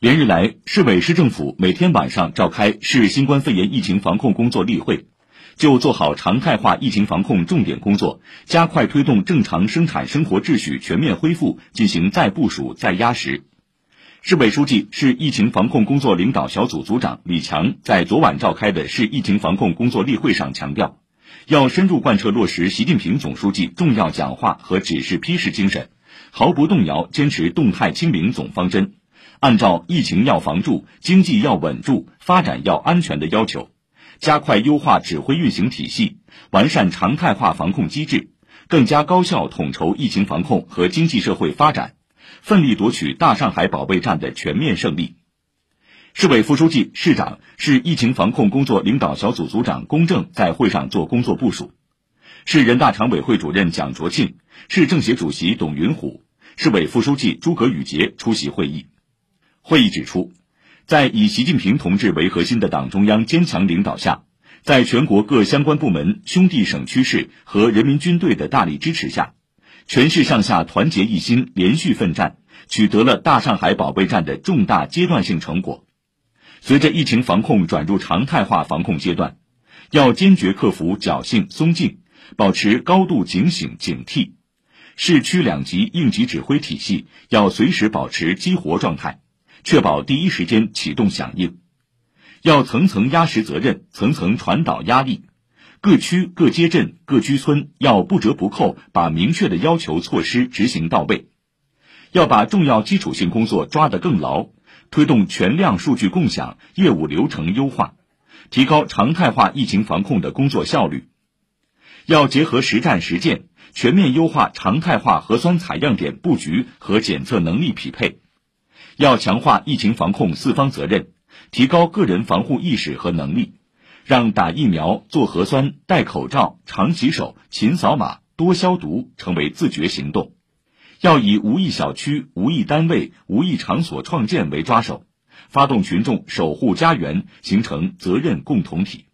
连日来，市委市政府每天晚上召开市新冠肺炎疫情防控工作例会，就做好常态化疫情防控重点工作，加快推动正常生产生活秩序全面恢复进行再部署、再压实。市委书记、市疫情防控工作领导小组组长李强在昨晚召开的市疫情防控工作例会上强调，要深入贯彻落实习近平总书记重要讲话和指示批示精神，毫不动摇坚持动态清零总方针。按照疫情要防住、经济要稳住、发展要安全的要求，加快优化指挥运行体系，完善常态化防控机制，更加高效统筹疫情防控和经济社会发展，奋力夺取大上海保卫战的全面胜利。市委副书记、市长、市疫情防控工作领导小组组长龚正在会上做工作部署，市人大常委会主任蒋卓庆、市政协主席董云虎、市委副书记诸葛宇杰出席会议。会议指出，在以习近平同志为核心的党中央坚强领导下，在全国各相关部门、兄弟省区市和人民军队的大力支持下，全市上下团结一心，连续奋战，取得了大上海保卫战的重大阶段性成果。随着疫情防控转入常态化防控阶段，要坚决克服侥幸松劲，保持高度警醒警惕。市区两级应急指挥体系要随时保持激活状态。确保第一时间启动响应，要层层压实责任，层层传导压力。各区各街镇各居村要不折不扣把明确的要求措施执行到位，要把重要基础性工作抓得更牢，推动全量数据共享、业务流程优化，提高常态化疫情防控的工作效率。要结合实战实践，全面优化常态化核酸采样点布局和检测能力匹配。要强化疫情防控四方责任，提高个人防护意识和能力，让打疫苗、做核酸、戴口罩、常洗手、勤扫码、多消毒成为自觉行动。要以无疫小区、无疫单位、无疫场所创建为抓手，发动群众守护家园，形成责任共同体。